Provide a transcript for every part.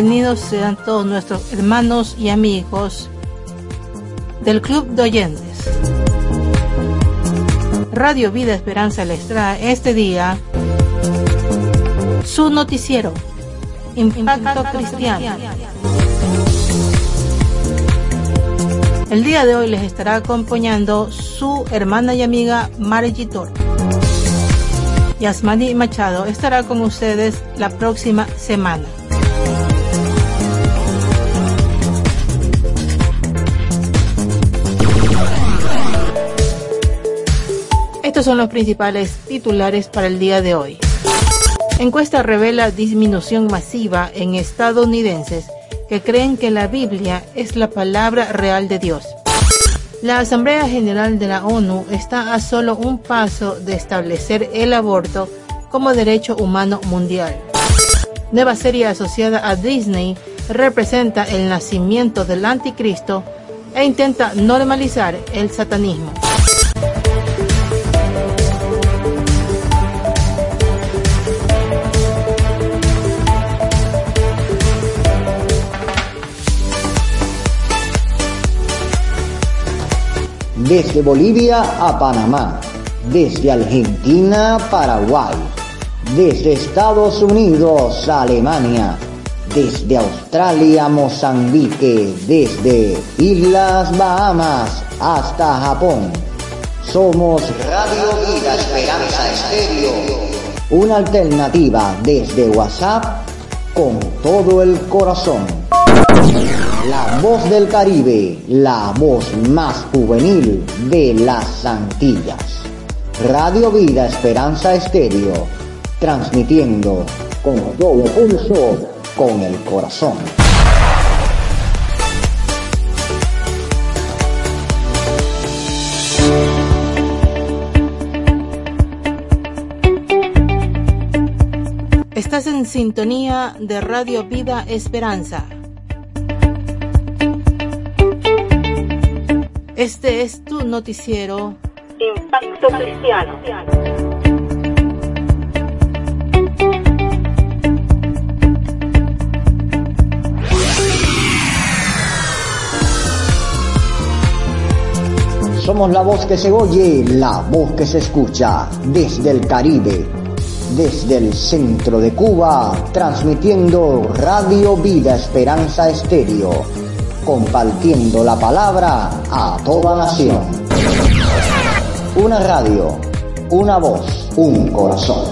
Bienvenidos sean todos nuestros hermanos y amigos del Club de Oyentes. Radio Vida Esperanza les trae este día su noticiero, Impacto Cristiano. El día de hoy les estará acompañando su hermana y amiga Marigitor. Yasmani Machado estará con ustedes la próxima semana. Estos son los principales titulares para el día de hoy. Encuesta revela disminución masiva en estadounidenses que creen que la Biblia es la palabra real de Dios. La Asamblea General de la ONU está a solo un paso de establecer el aborto como derecho humano mundial. Nueva serie asociada a Disney representa el nacimiento del anticristo e intenta normalizar el satanismo. Desde Bolivia a Panamá, desde Argentina a Paraguay, desde Estados Unidos a Alemania, desde Australia a Mozambique, desde Islas Bahamas hasta Japón. Somos Radio Vida Esperanza Estéreo, una alternativa desde WhatsApp con todo el corazón. La voz del Caribe, la voz más juvenil de las Antillas. Radio Vida Esperanza Estéreo, transmitiendo con todo pulso, con el corazón. Estás en sintonía de Radio Vida Esperanza Este es tu noticiero Impacto Cristiano. Somos la voz que se oye, la voz que se escucha desde el Caribe, desde el centro de Cuba, transmitiendo Radio Vida Esperanza Estéreo compartiendo la palabra a toda nación. Una radio, una voz, un corazón.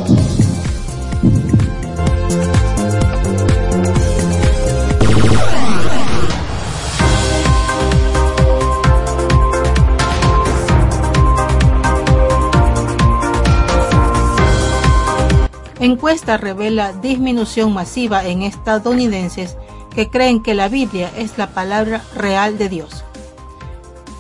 Encuesta revela disminución masiva en estadounidenses que creen que la Biblia es la palabra real de Dios.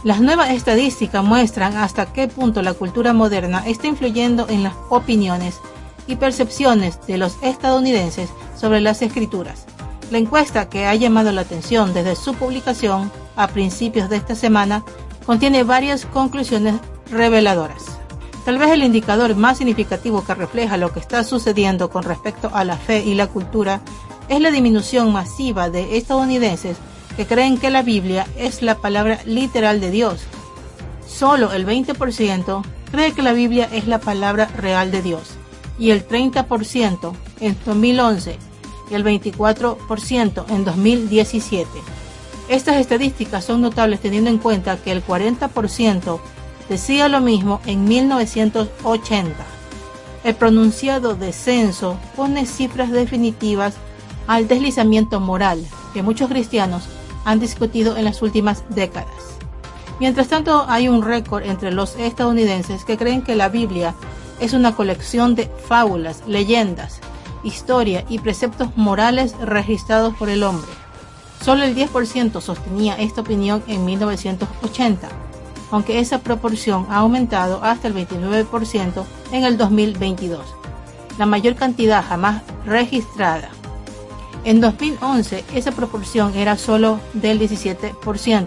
Las nuevas estadísticas muestran hasta qué punto la cultura moderna está influyendo en las opiniones y percepciones de los estadounidenses sobre las escrituras. La encuesta que ha llamado la atención desde su publicación a principios de esta semana contiene varias conclusiones reveladoras. Tal vez el indicador más significativo que refleja lo que está sucediendo con respecto a la fe y la cultura es la disminución masiva de estadounidenses que creen que la Biblia es la palabra literal de Dios. Solo el 20% cree que la Biblia es la palabra real de Dios y el 30% en 2011 y el 24% en 2017. Estas estadísticas son notables teniendo en cuenta que el 40% decía lo mismo en 1980. El pronunciado descenso pone cifras definitivas al deslizamiento moral que muchos cristianos han discutido en las últimas décadas. Mientras tanto, hay un récord entre los estadounidenses que creen que la Biblia es una colección de fábulas, leyendas, historia y preceptos morales registrados por el hombre. Solo el 10% sostenía esta opinión en 1980, aunque esa proporción ha aumentado hasta el 29% en el 2022, la mayor cantidad jamás registrada. En 2011 esa proporción era solo del 17%,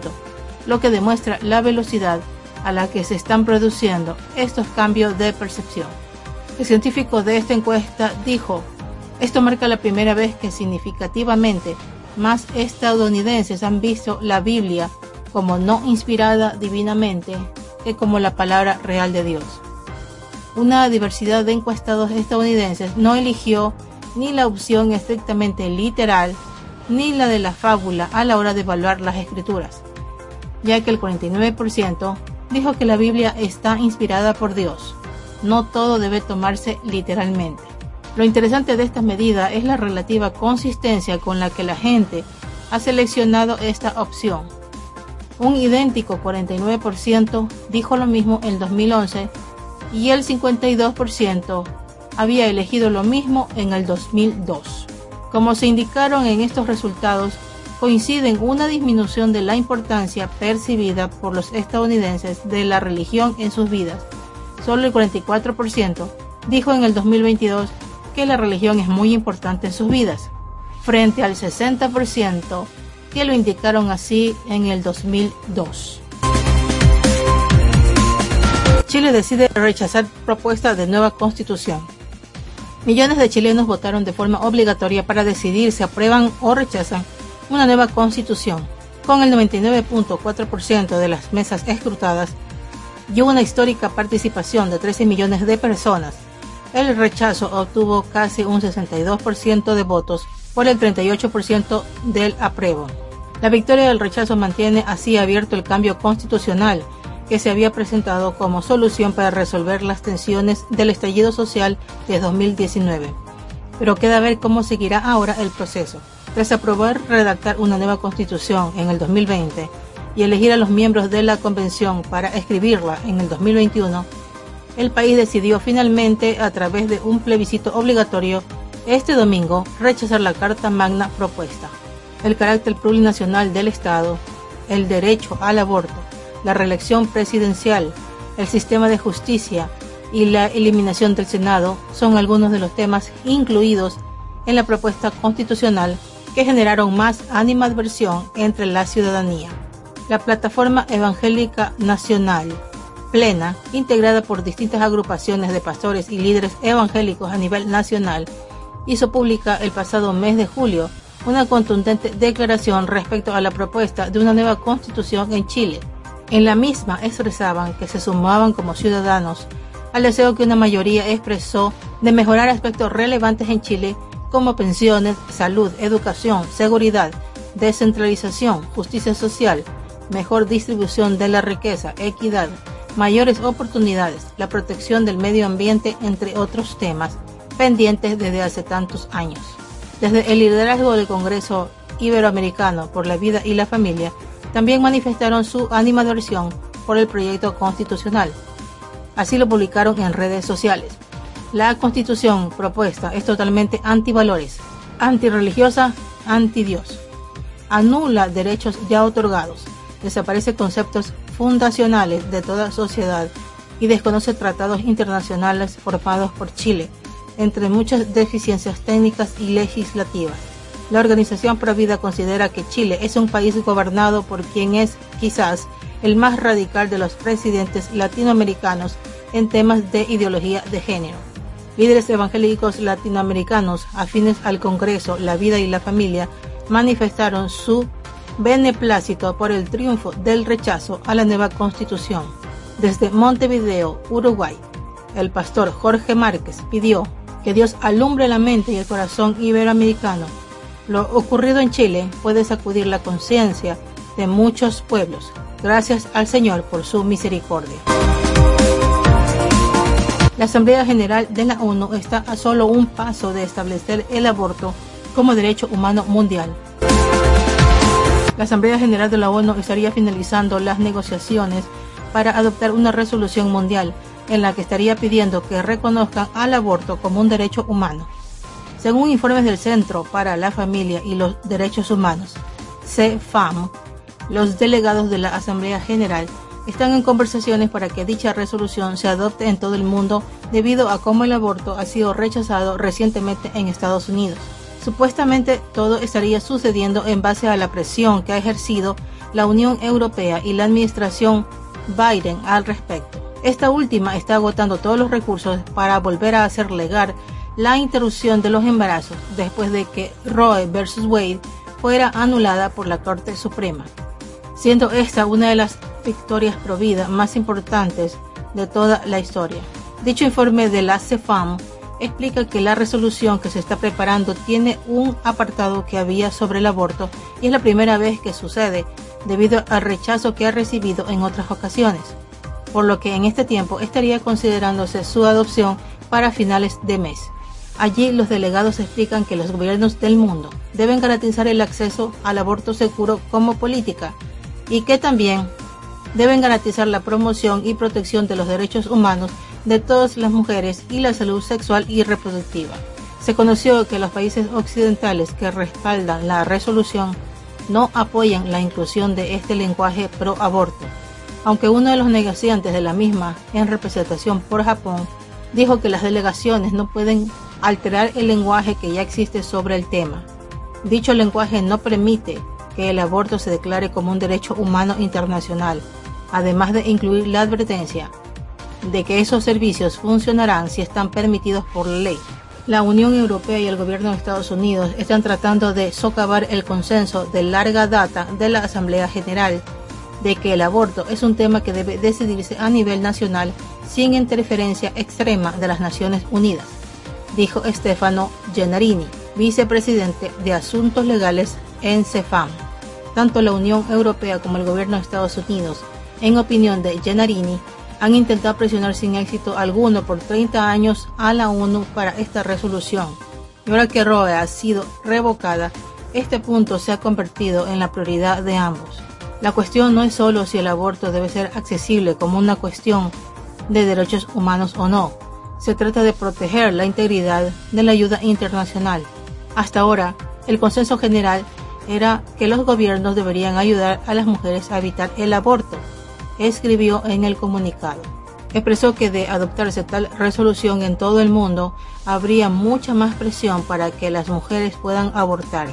lo que demuestra la velocidad a la que se están produciendo estos cambios de percepción. El científico de esta encuesta dijo, Esto marca la primera vez que significativamente más estadounidenses han visto la Biblia como no inspirada divinamente que como la palabra real de Dios. Una diversidad de encuestados estadounidenses no eligió ni la opción estrictamente literal ni la de la fábula a la hora de evaluar las escrituras, ya que el 49% dijo que la Biblia está inspirada por Dios. No todo debe tomarse literalmente. Lo interesante de esta medida es la relativa consistencia con la que la gente ha seleccionado esta opción. Un idéntico 49% dijo lo mismo en 2011 y el 52% había elegido lo mismo en el 2002. Como se indicaron en estos resultados, coinciden una disminución de la importancia percibida por los estadounidenses de la religión en sus vidas. Solo el 44% dijo en el 2022 que la religión es muy importante en sus vidas, frente al 60% que lo indicaron así en el 2002. Chile decide rechazar propuesta de nueva constitución. Millones de chilenos votaron de forma obligatoria para decidir si aprueban o rechazan una nueva constitución, con el 99.4% de las mesas escrutadas y una histórica participación de 13 millones de personas. El rechazo obtuvo casi un 62% de votos por el 38% del apruebo. La victoria del rechazo mantiene así abierto el cambio constitucional que se había presentado como solución para resolver las tensiones del estallido social de 2019. Pero queda ver cómo seguirá ahora el proceso. Tras aprobar redactar una nueva constitución en el 2020 y elegir a los miembros de la convención para escribirla en el 2021, el país decidió finalmente, a través de un plebiscito obligatorio, este domingo rechazar la Carta Magna propuesta, el carácter plurinacional del Estado, el derecho al aborto, la reelección presidencial, el sistema de justicia y la eliminación del Senado son algunos de los temas incluidos en la propuesta constitucional que generaron más animadversión entre la ciudadanía. La Plataforma Evangélica Nacional, plena, integrada por distintas agrupaciones de pastores y líderes evangélicos a nivel nacional, hizo pública el pasado mes de julio una contundente declaración respecto a la propuesta de una nueva constitución en Chile en la misma expresaban que se sumaban como ciudadanos al deseo que una mayoría expresó de mejorar aspectos relevantes en Chile como pensiones, salud, educación, seguridad, descentralización, justicia social, mejor distribución de la riqueza, equidad, mayores oportunidades, la protección del medio ambiente, entre otros temas pendientes desde hace tantos años. Desde el liderazgo del Congreso Iberoamericano por la Vida y la Familia, también manifestaron su animadversión por el proyecto constitucional. Así lo publicaron en redes sociales. La constitución propuesta es totalmente antivalores, antirreligiosa, antidios. Anula derechos ya otorgados, desaparece conceptos fundacionales de toda sociedad y desconoce tratados internacionales formados por Chile, entre muchas deficiencias técnicas y legislativas. La Organización Provida considera que Chile es un país gobernado por quien es quizás el más radical de los presidentes latinoamericanos en temas de ideología de género. Líderes evangélicos latinoamericanos afines al Congreso, la vida y la familia manifestaron su beneplácito por el triunfo del rechazo a la nueva constitución. Desde Montevideo, Uruguay, el pastor Jorge Márquez pidió que Dios alumbre la mente y el corazón iberoamericano lo ocurrido en Chile puede sacudir la conciencia de muchos pueblos. Gracias al Señor por su misericordia. La Asamblea General de la ONU está a solo un paso de establecer el aborto como derecho humano mundial. La Asamblea General de la ONU estaría finalizando las negociaciones para adoptar una resolución mundial en la que estaría pidiendo que reconozcan al aborto como un derecho humano. Según informes del Centro para la Familia y los Derechos Humanos, CFAM, los delegados de la Asamblea General están en conversaciones para que dicha resolución se adopte en todo el mundo debido a cómo el aborto ha sido rechazado recientemente en Estados Unidos. Supuestamente todo estaría sucediendo en base a la presión que ha ejercido la Unión Europea y la administración Biden al respecto. Esta última está agotando todos los recursos para volver a hacer legal la interrupción de los embarazos después de que Roe vs. Wade fuera anulada por la Corte Suprema, siendo esta una de las victorias providas más importantes de toda la historia. Dicho informe de la CEFAM explica que la resolución que se está preparando tiene un apartado que había sobre el aborto y es la primera vez que sucede debido al rechazo que ha recibido en otras ocasiones, por lo que en este tiempo estaría considerándose su adopción para finales de mes. Allí los delegados explican que los gobiernos del mundo deben garantizar el acceso al aborto seguro como política y que también deben garantizar la promoción y protección de los derechos humanos de todas las mujeres y la salud sexual y reproductiva. Se conoció que los países occidentales que respaldan la resolución no apoyan la inclusión de este lenguaje pro aborto, aunque uno de los negociantes de la misma en representación por Japón dijo que las delegaciones no pueden alterar el lenguaje que ya existe sobre el tema. Dicho lenguaje no permite que el aborto se declare como un derecho humano internacional, además de incluir la advertencia de que esos servicios funcionarán si están permitidos por ley. La Unión Europea y el gobierno de Estados Unidos están tratando de socavar el consenso de larga data de la Asamblea General de que el aborto es un tema que debe decidirse a nivel nacional sin interferencia extrema de las Naciones Unidas, dijo Stefano Gennarini, vicepresidente de Asuntos Legales en CEFAM. Tanto la Unión Europea como el gobierno de Estados Unidos, en opinión de Gennarini, han intentado presionar sin éxito alguno por 30 años a la ONU para esta resolución. Y ahora que Roe ha sido revocada, este punto se ha convertido en la prioridad de ambos. La cuestión no es solo si el aborto debe ser accesible como una cuestión de derechos humanos o no. Se trata de proteger la integridad de la ayuda internacional. Hasta ahora, el consenso general era que los gobiernos deberían ayudar a las mujeres a evitar el aborto escribió en el comunicado. Expresó que de adoptarse tal resolución en todo el mundo, habría mucha más presión para que las mujeres puedan abortar,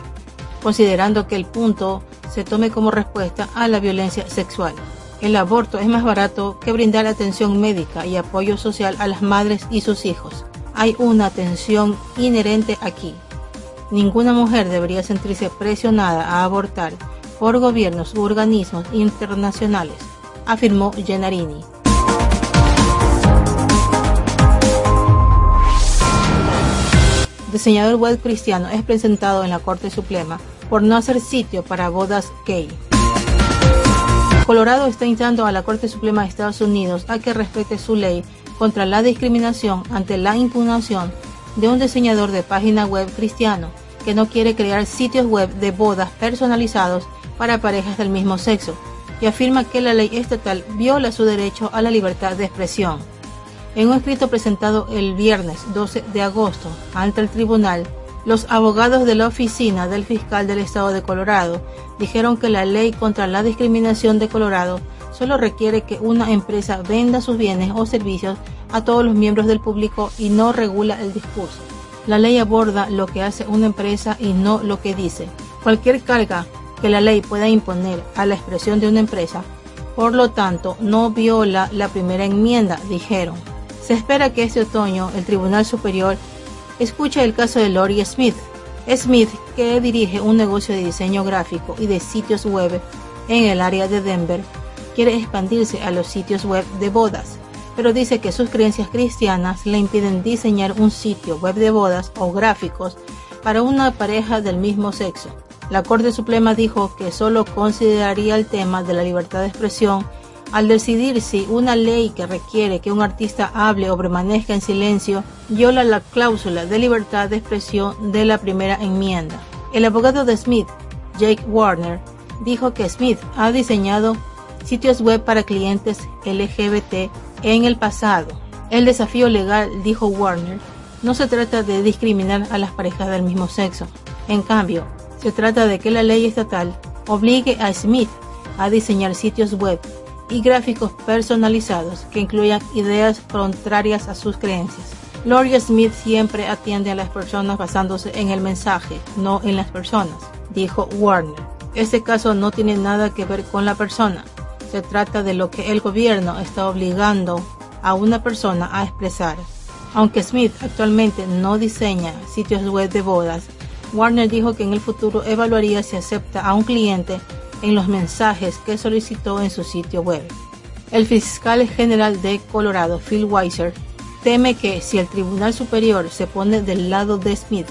considerando que el punto se tome como respuesta a la violencia sexual. El aborto es más barato que brindar atención médica y apoyo social a las madres y sus hijos. Hay una tensión inherente aquí. Ninguna mujer debería sentirse presionada a abortar por gobiernos u organismos internacionales afirmó Gennarini. Diseñador web cristiano es presentado en la Corte Suprema por no hacer sitio para bodas gay. Colorado está instando a la Corte Suprema de Estados Unidos a que respete su ley contra la discriminación ante la impugnación de un diseñador de página web cristiano que no quiere crear sitios web de bodas personalizados para parejas del mismo sexo, y afirma que la ley estatal viola su derecho a la libertad de expresión. En un escrito presentado el viernes 12 de agosto ante el tribunal, los abogados de la oficina del fiscal del estado de Colorado dijeron que la ley contra la discriminación de Colorado solo requiere que una empresa venda sus bienes o servicios a todos los miembros del público y no regula el discurso. La ley aborda lo que hace una empresa y no lo que dice. Cualquier carga que la ley pueda imponer a la expresión de una empresa, por lo tanto no viola la primera enmienda, dijeron. Se espera que este otoño el Tribunal Superior escuche el caso de Lori Smith. Smith, que dirige un negocio de diseño gráfico y de sitios web en el área de Denver, quiere expandirse a los sitios web de bodas, pero dice que sus creencias cristianas le impiden diseñar un sitio web de bodas o gráficos para una pareja del mismo sexo. La Corte Suprema dijo que solo consideraría el tema de la libertad de expresión al decidir si una ley que requiere que un artista hable o permanezca en silencio viola la cláusula de libertad de expresión de la primera enmienda. El abogado de Smith, Jake Warner, dijo que Smith ha diseñado sitios web para clientes LGBT en el pasado. El desafío legal, dijo Warner, no se trata de discriminar a las parejas del mismo sexo. En cambio, se trata de que la ley estatal obligue a Smith a diseñar sitios web y gráficos personalizados que incluyan ideas contrarias a sus creencias. Gloria Smith siempre atiende a las personas basándose en el mensaje, no en las personas, dijo Warner. Este caso no tiene nada que ver con la persona. Se trata de lo que el gobierno está obligando a una persona a expresar. Aunque Smith actualmente no diseña sitios web de bodas, Warner dijo que en el futuro evaluaría si acepta a un cliente en los mensajes que solicitó en su sitio web. El fiscal general de Colorado, Phil Weiser, teme que si el Tribunal Superior se pone del lado de Smith,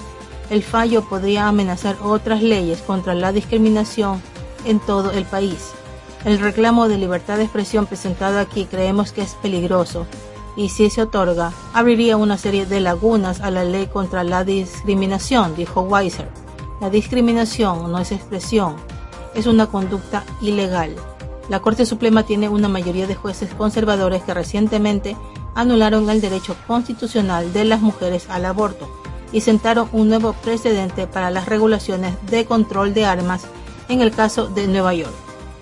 el fallo podría amenazar otras leyes contra la discriminación en todo el país. El reclamo de libertad de expresión presentado aquí creemos que es peligroso y si se otorga, abriría una serie de lagunas a la ley contra la discriminación, dijo Weiser. La discriminación no es expresión, es una conducta ilegal. La Corte Suprema tiene una mayoría de jueces conservadores que recientemente anularon el derecho constitucional de las mujeres al aborto y sentaron un nuevo precedente para las regulaciones de control de armas en el caso de Nueva York.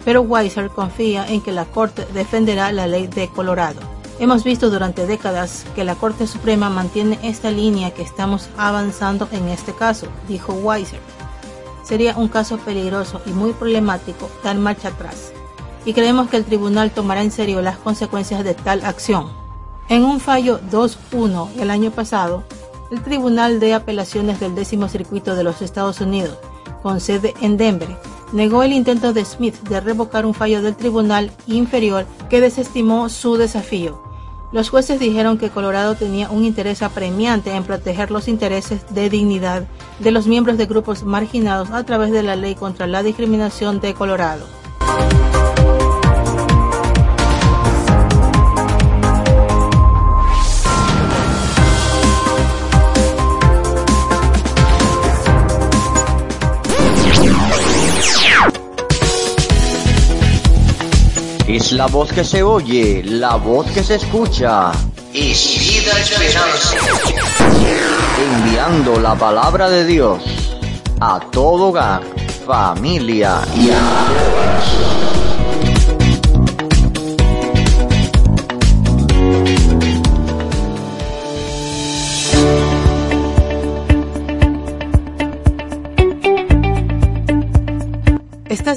Pero Weiser confía en que la Corte defenderá la ley de Colorado. Hemos visto durante décadas que la Corte Suprema mantiene esta línea que estamos avanzando en este caso, dijo Weiser. Sería un caso peligroso y muy problemático dar marcha atrás, y creemos que el tribunal tomará en serio las consecuencias de tal acción. En un fallo 2-1 el año pasado, el Tribunal de Apelaciones del Décimo Circuito de los Estados Unidos, con sede en Denver, negó el intento de Smith de revocar un fallo del Tribunal Inferior que desestimó su desafío. Los jueces dijeron que Colorado tenía un interés apremiante en proteger los intereses de dignidad de los miembros de grupos marginados a través de la ley contra la discriminación de Colorado. Es la voz que se oye, la voz que se escucha. Es vida esperanza. Enviando la palabra de Dios a todo hogar, familia y a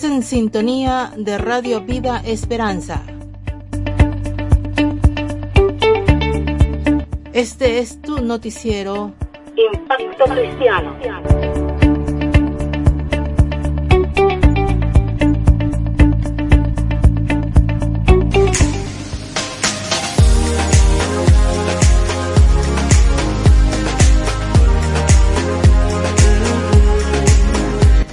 En sintonía de Radio Vida Esperanza. Este es tu noticiero Impacto Cristiano.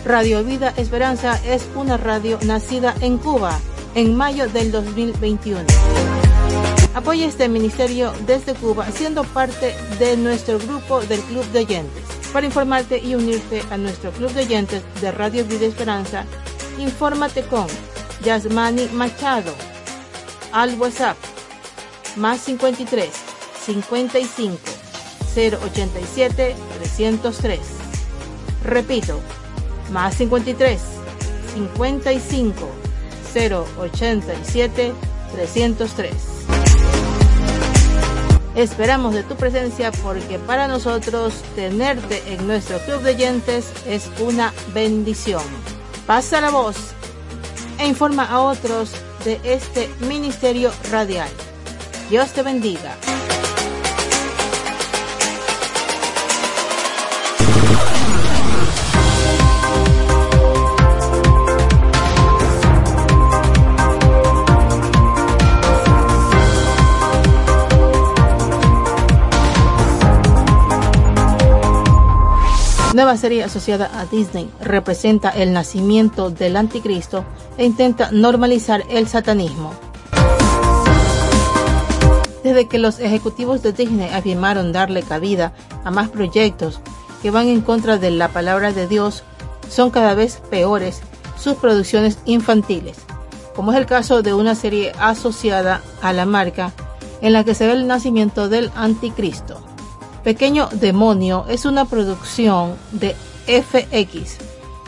Radio Vida Esperanza es una radio nacida en Cuba en mayo del 2021. Apoya este ministerio desde Cuba siendo parte de nuestro grupo del Club de Oyentes. Para informarte y unirte a nuestro Club de Oyentes de Radio Vida Esperanza, infórmate con Yasmani Machado al WhatsApp más 53 55 087 303. Repito, más 53 55 087 303. Esperamos de tu presencia porque para nosotros tenerte en nuestro club de oyentes es una bendición. Pasa la voz e informa a otros de este ministerio radial. Dios te bendiga. Nueva serie asociada a Disney representa el nacimiento del anticristo e intenta normalizar el satanismo. Desde que los ejecutivos de Disney afirmaron darle cabida a más proyectos que van en contra de la palabra de Dios, son cada vez peores sus producciones infantiles, como es el caso de una serie asociada a la marca en la que se ve el nacimiento del anticristo. Pequeño Demonio es una producción de FX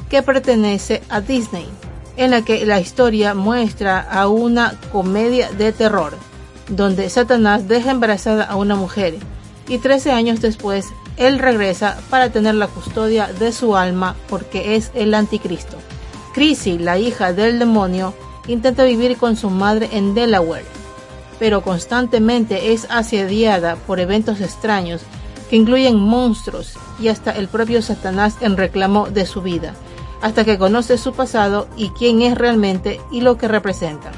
que pertenece a Disney, en la que la historia muestra a una comedia de terror, donde Satanás deja embarazada a una mujer y 13 años después él regresa para tener la custodia de su alma porque es el anticristo. Chrissy, la hija del demonio, intenta vivir con su madre en Delaware, pero constantemente es asediada por eventos extraños que incluyen monstruos y hasta el propio Satanás en reclamo de su vida, hasta que conoce su pasado y quién es realmente y lo que representa.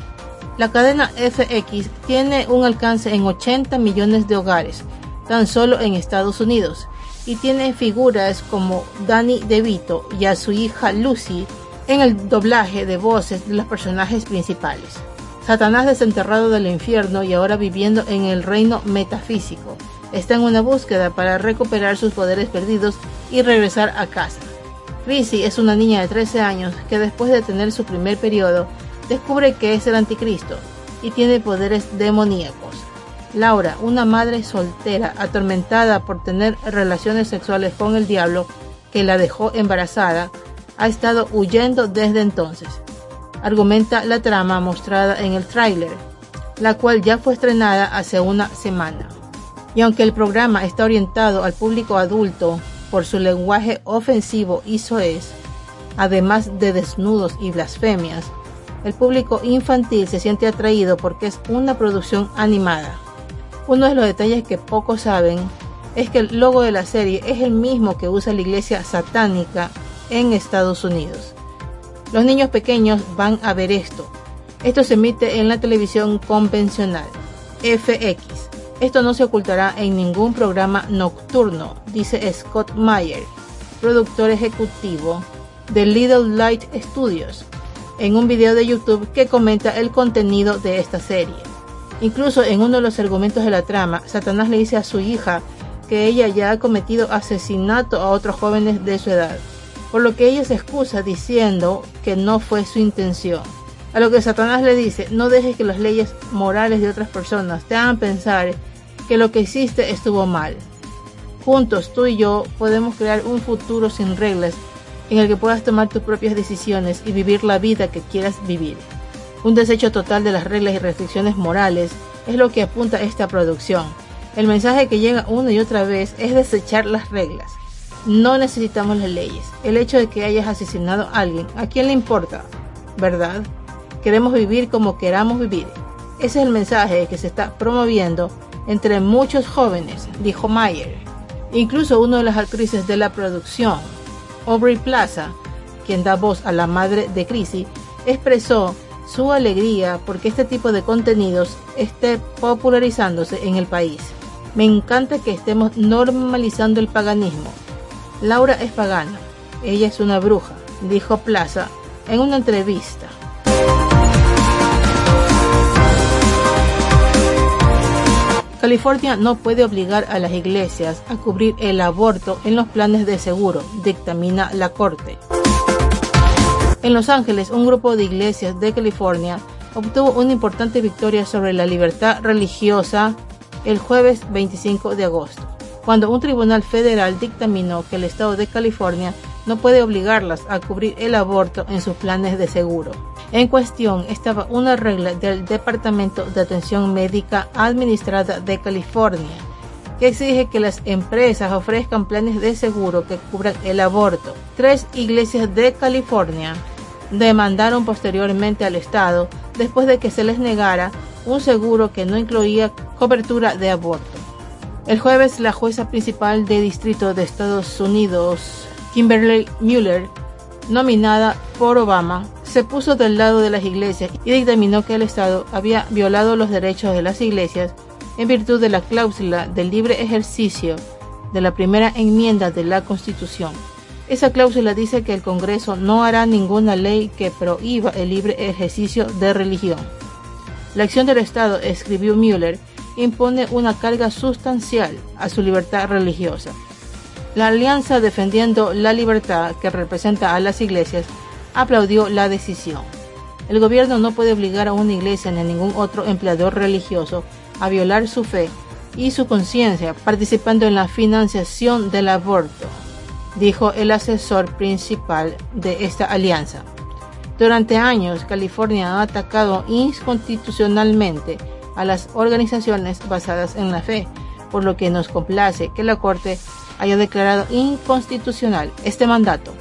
La cadena FX tiene un alcance en 80 millones de hogares, tan solo en Estados Unidos, y tiene figuras como Danny DeVito y a su hija Lucy en el doblaje de voces de los personajes principales. Satanás desenterrado del infierno y ahora viviendo en el reino metafísico, está en una búsqueda para recuperar sus poderes perdidos y regresar a casa. Chrissy es una niña de 13 años que después de tener su primer periodo descubre que es el anticristo y tiene poderes demoníacos. Laura, una madre soltera atormentada por tener relaciones sexuales con el diablo que la dejó embarazada, ha estado huyendo desde entonces. Argumenta la trama mostrada en el tráiler, la cual ya fue estrenada hace una semana. Y aunque el programa está orientado al público adulto por su lenguaje ofensivo y soez, además de desnudos y blasfemias, el público infantil se siente atraído porque es una producción animada. Uno de los detalles que pocos saben es que el logo de la serie es el mismo que usa la iglesia satánica en Estados Unidos. Los niños pequeños van a ver esto. Esto se emite en la televisión convencional, FX. Esto no se ocultará en ningún programa nocturno, dice Scott Meyer, productor ejecutivo de Little Light Studios, en un video de YouTube que comenta el contenido de esta serie. Incluso en uno de los argumentos de la trama, Satanás le dice a su hija que ella ya ha cometido asesinato a otros jóvenes de su edad, por lo que ella se excusa diciendo que no fue su intención. A lo que Satanás le dice, no dejes que las leyes morales de otras personas te hagan pensar que lo que hiciste estuvo mal. Juntos, tú y yo, podemos crear un futuro sin reglas en el que puedas tomar tus propias decisiones y vivir la vida que quieras vivir. Un desecho total de las reglas y restricciones morales es lo que apunta esta producción. El mensaje que llega una y otra vez es desechar las reglas. No necesitamos las leyes. El hecho de que hayas asesinado a alguien, ¿a quién le importa? ¿Verdad? Queremos vivir como queramos vivir. Ese es el mensaje que se está promoviendo entre muchos jóvenes, dijo Mayer. Incluso una de las actrices de la producción, Aubrey Plaza, quien da voz a la madre de Chrissy, expresó su alegría porque este tipo de contenidos esté popularizándose en el país. Me encanta que estemos normalizando el paganismo. Laura es pagana, ella es una bruja, dijo Plaza en una entrevista. California no puede obligar a las iglesias a cubrir el aborto en los planes de seguro, dictamina la Corte. En Los Ángeles, un grupo de iglesias de California obtuvo una importante victoria sobre la libertad religiosa el jueves 25 de agosto, cuando un tribunal federal dictaminó que el estado de California no puede obligarlas a cubrir el aborto en sus planes de seguro. En cuestión estaba una regla del Departamento de Atención Médica Administrada de California que exige que las empresas ofrezcan planes de seguro que cubran el aborto. Tres iglesias de California demandaron posteriormente al Estado después de que se les negara un seguro que no incluía cobertura de aborto. El jueves, la jueza principal de distrito de Estados Unidos, Kimberly Mueller, nominada por Obama, se puso del lado de las iglesias y dictaminó que el Estado había violado los derechos de las iglesias en virtud de la cláusula del libre ejercicio de la primera enmienda de la Constitución. Esa cláusula dice que el Congreso no hará ninguna ley que prohíba el libre ejercicio de religión. La acción del Estado, escribió Mueller, impone una carga sustancial a su libertad religiosa. La Alianza Defendiendo la Libertad, que representa a las iglesias, aplaudió la decisión. El gobierno no puede obligar a una iglesia ni a ningún otro empleador religioso a violar su fe y su conciencia participando en la financiación del aborto, dijo el asesor principal de esta alianza. Durante años, California ha atacado inconstitucionalmente a las organizaciones basadas en la fe, por lo que nos complace que la Corte haya declarado inconstitucional este mandato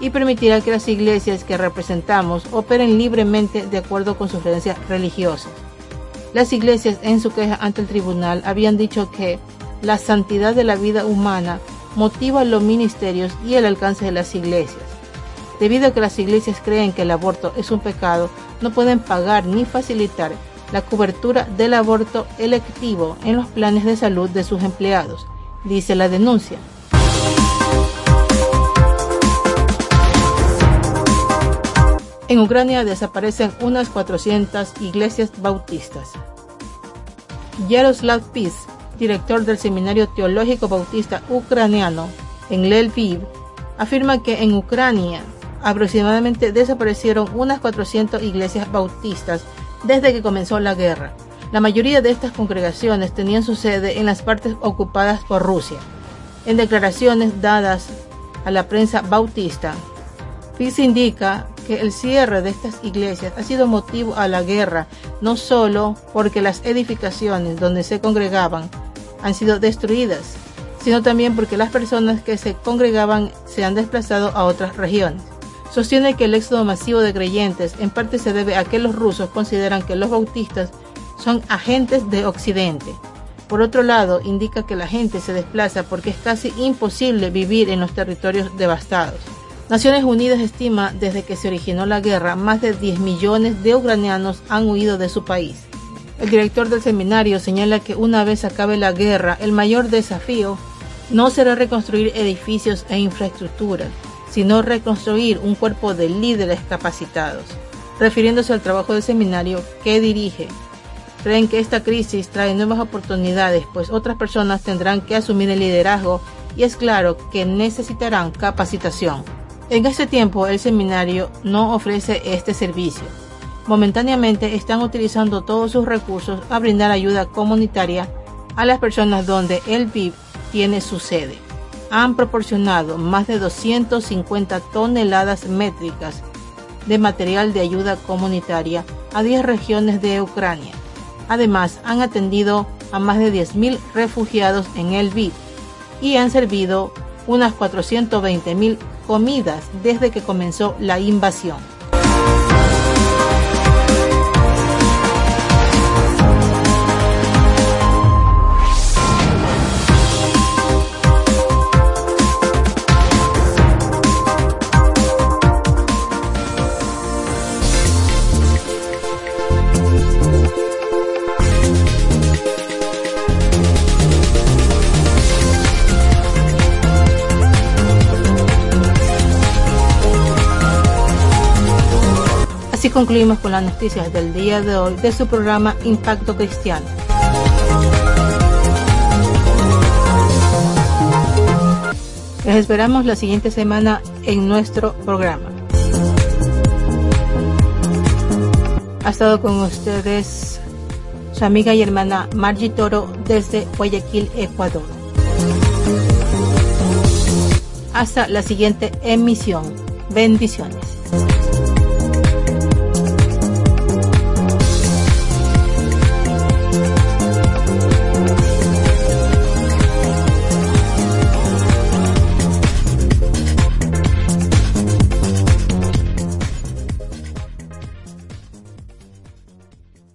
y permitirá que las iglesias que representamos operen libremente de acuerdo con sus creencias religiosas. Las iglesias en su queja ante el tribunal habían dicho que la santidad de la vida humana motiva los ministerios y el alcance de las iglesias. Debido a que las iglesias creen que el aborto es un pecado, no pueden pagar ni facilitar la cobertura del aborto electivo en los planes de salud de sus empleados, dice la denuncia. En Ucrania desaparecen unas 400 iglesias bautistas. Yaroslav Pis, director del Seminario Teológico Bautista Ucraniano en Lelviv, afirma que en Ucrania aproximadamente desaparecieron unas 400 iglesias bautistas desde que comenzó la guerra. La mayoría de estas congregaciones tenían su sede en las partes ocupadas por Rusia. En declaraciones dadas a la prensa bautista, Fitz indica que el cierre de estas iglesias ha sido motivo a la guerra, no solo porque las edificaciones donde se congregaban han sido destruidas, sino también porque las personas que se congregaban se han desplazado a otras regiones. Sostiene que el éxodo masivo de creyentes en parte se debe a que los rusos consideran que los bautistas son agentes de Occidente. Por otro lado, indica que la gente se desplaza porque es casi imposible vivir en los territorios devastados. Naciones Unidas estima desde que se originó la guerra, más de 10 millones de ucranianos han huido de su país. El director del seminario señala que una vez acabe la guerra, el mayor desafío no será reconstruir edificios e infraestructuras, sino reconstruir un cuerpo de líderes capacitados. Refiriéndose al trabajo del seminario que dirige, creen que esta crisis trae nuevas oportunidades, pues otras personas tendrán que asumir el liderazgo y es claro que necesitarán capacitación. En este tiempo el seminario no ofrece este servicio. Momentáneamente están utilizando todos sus recursos a brindar ayuda comunitaria a las personas donde el VIP tiene su sede. Han proporcionado más de 250 toneladas métricas de material de ayuda comunitaria a 10 regiones de Ucrania. Además, han atendido a más de 10.000 refugiados en el VIP y han servido unas 420.000 comidas desde que comenzó la invasión. Concluimos con las noticias del día de hoy de su programa Impacto Cristiano. Les esperamos la siguiente semana en nuestro programa. Ha estado con ustedes su amiga y hermana Margie Toro desde Guayaquil, Ecuador. Hasta la siguiente emisión. Bendiciones.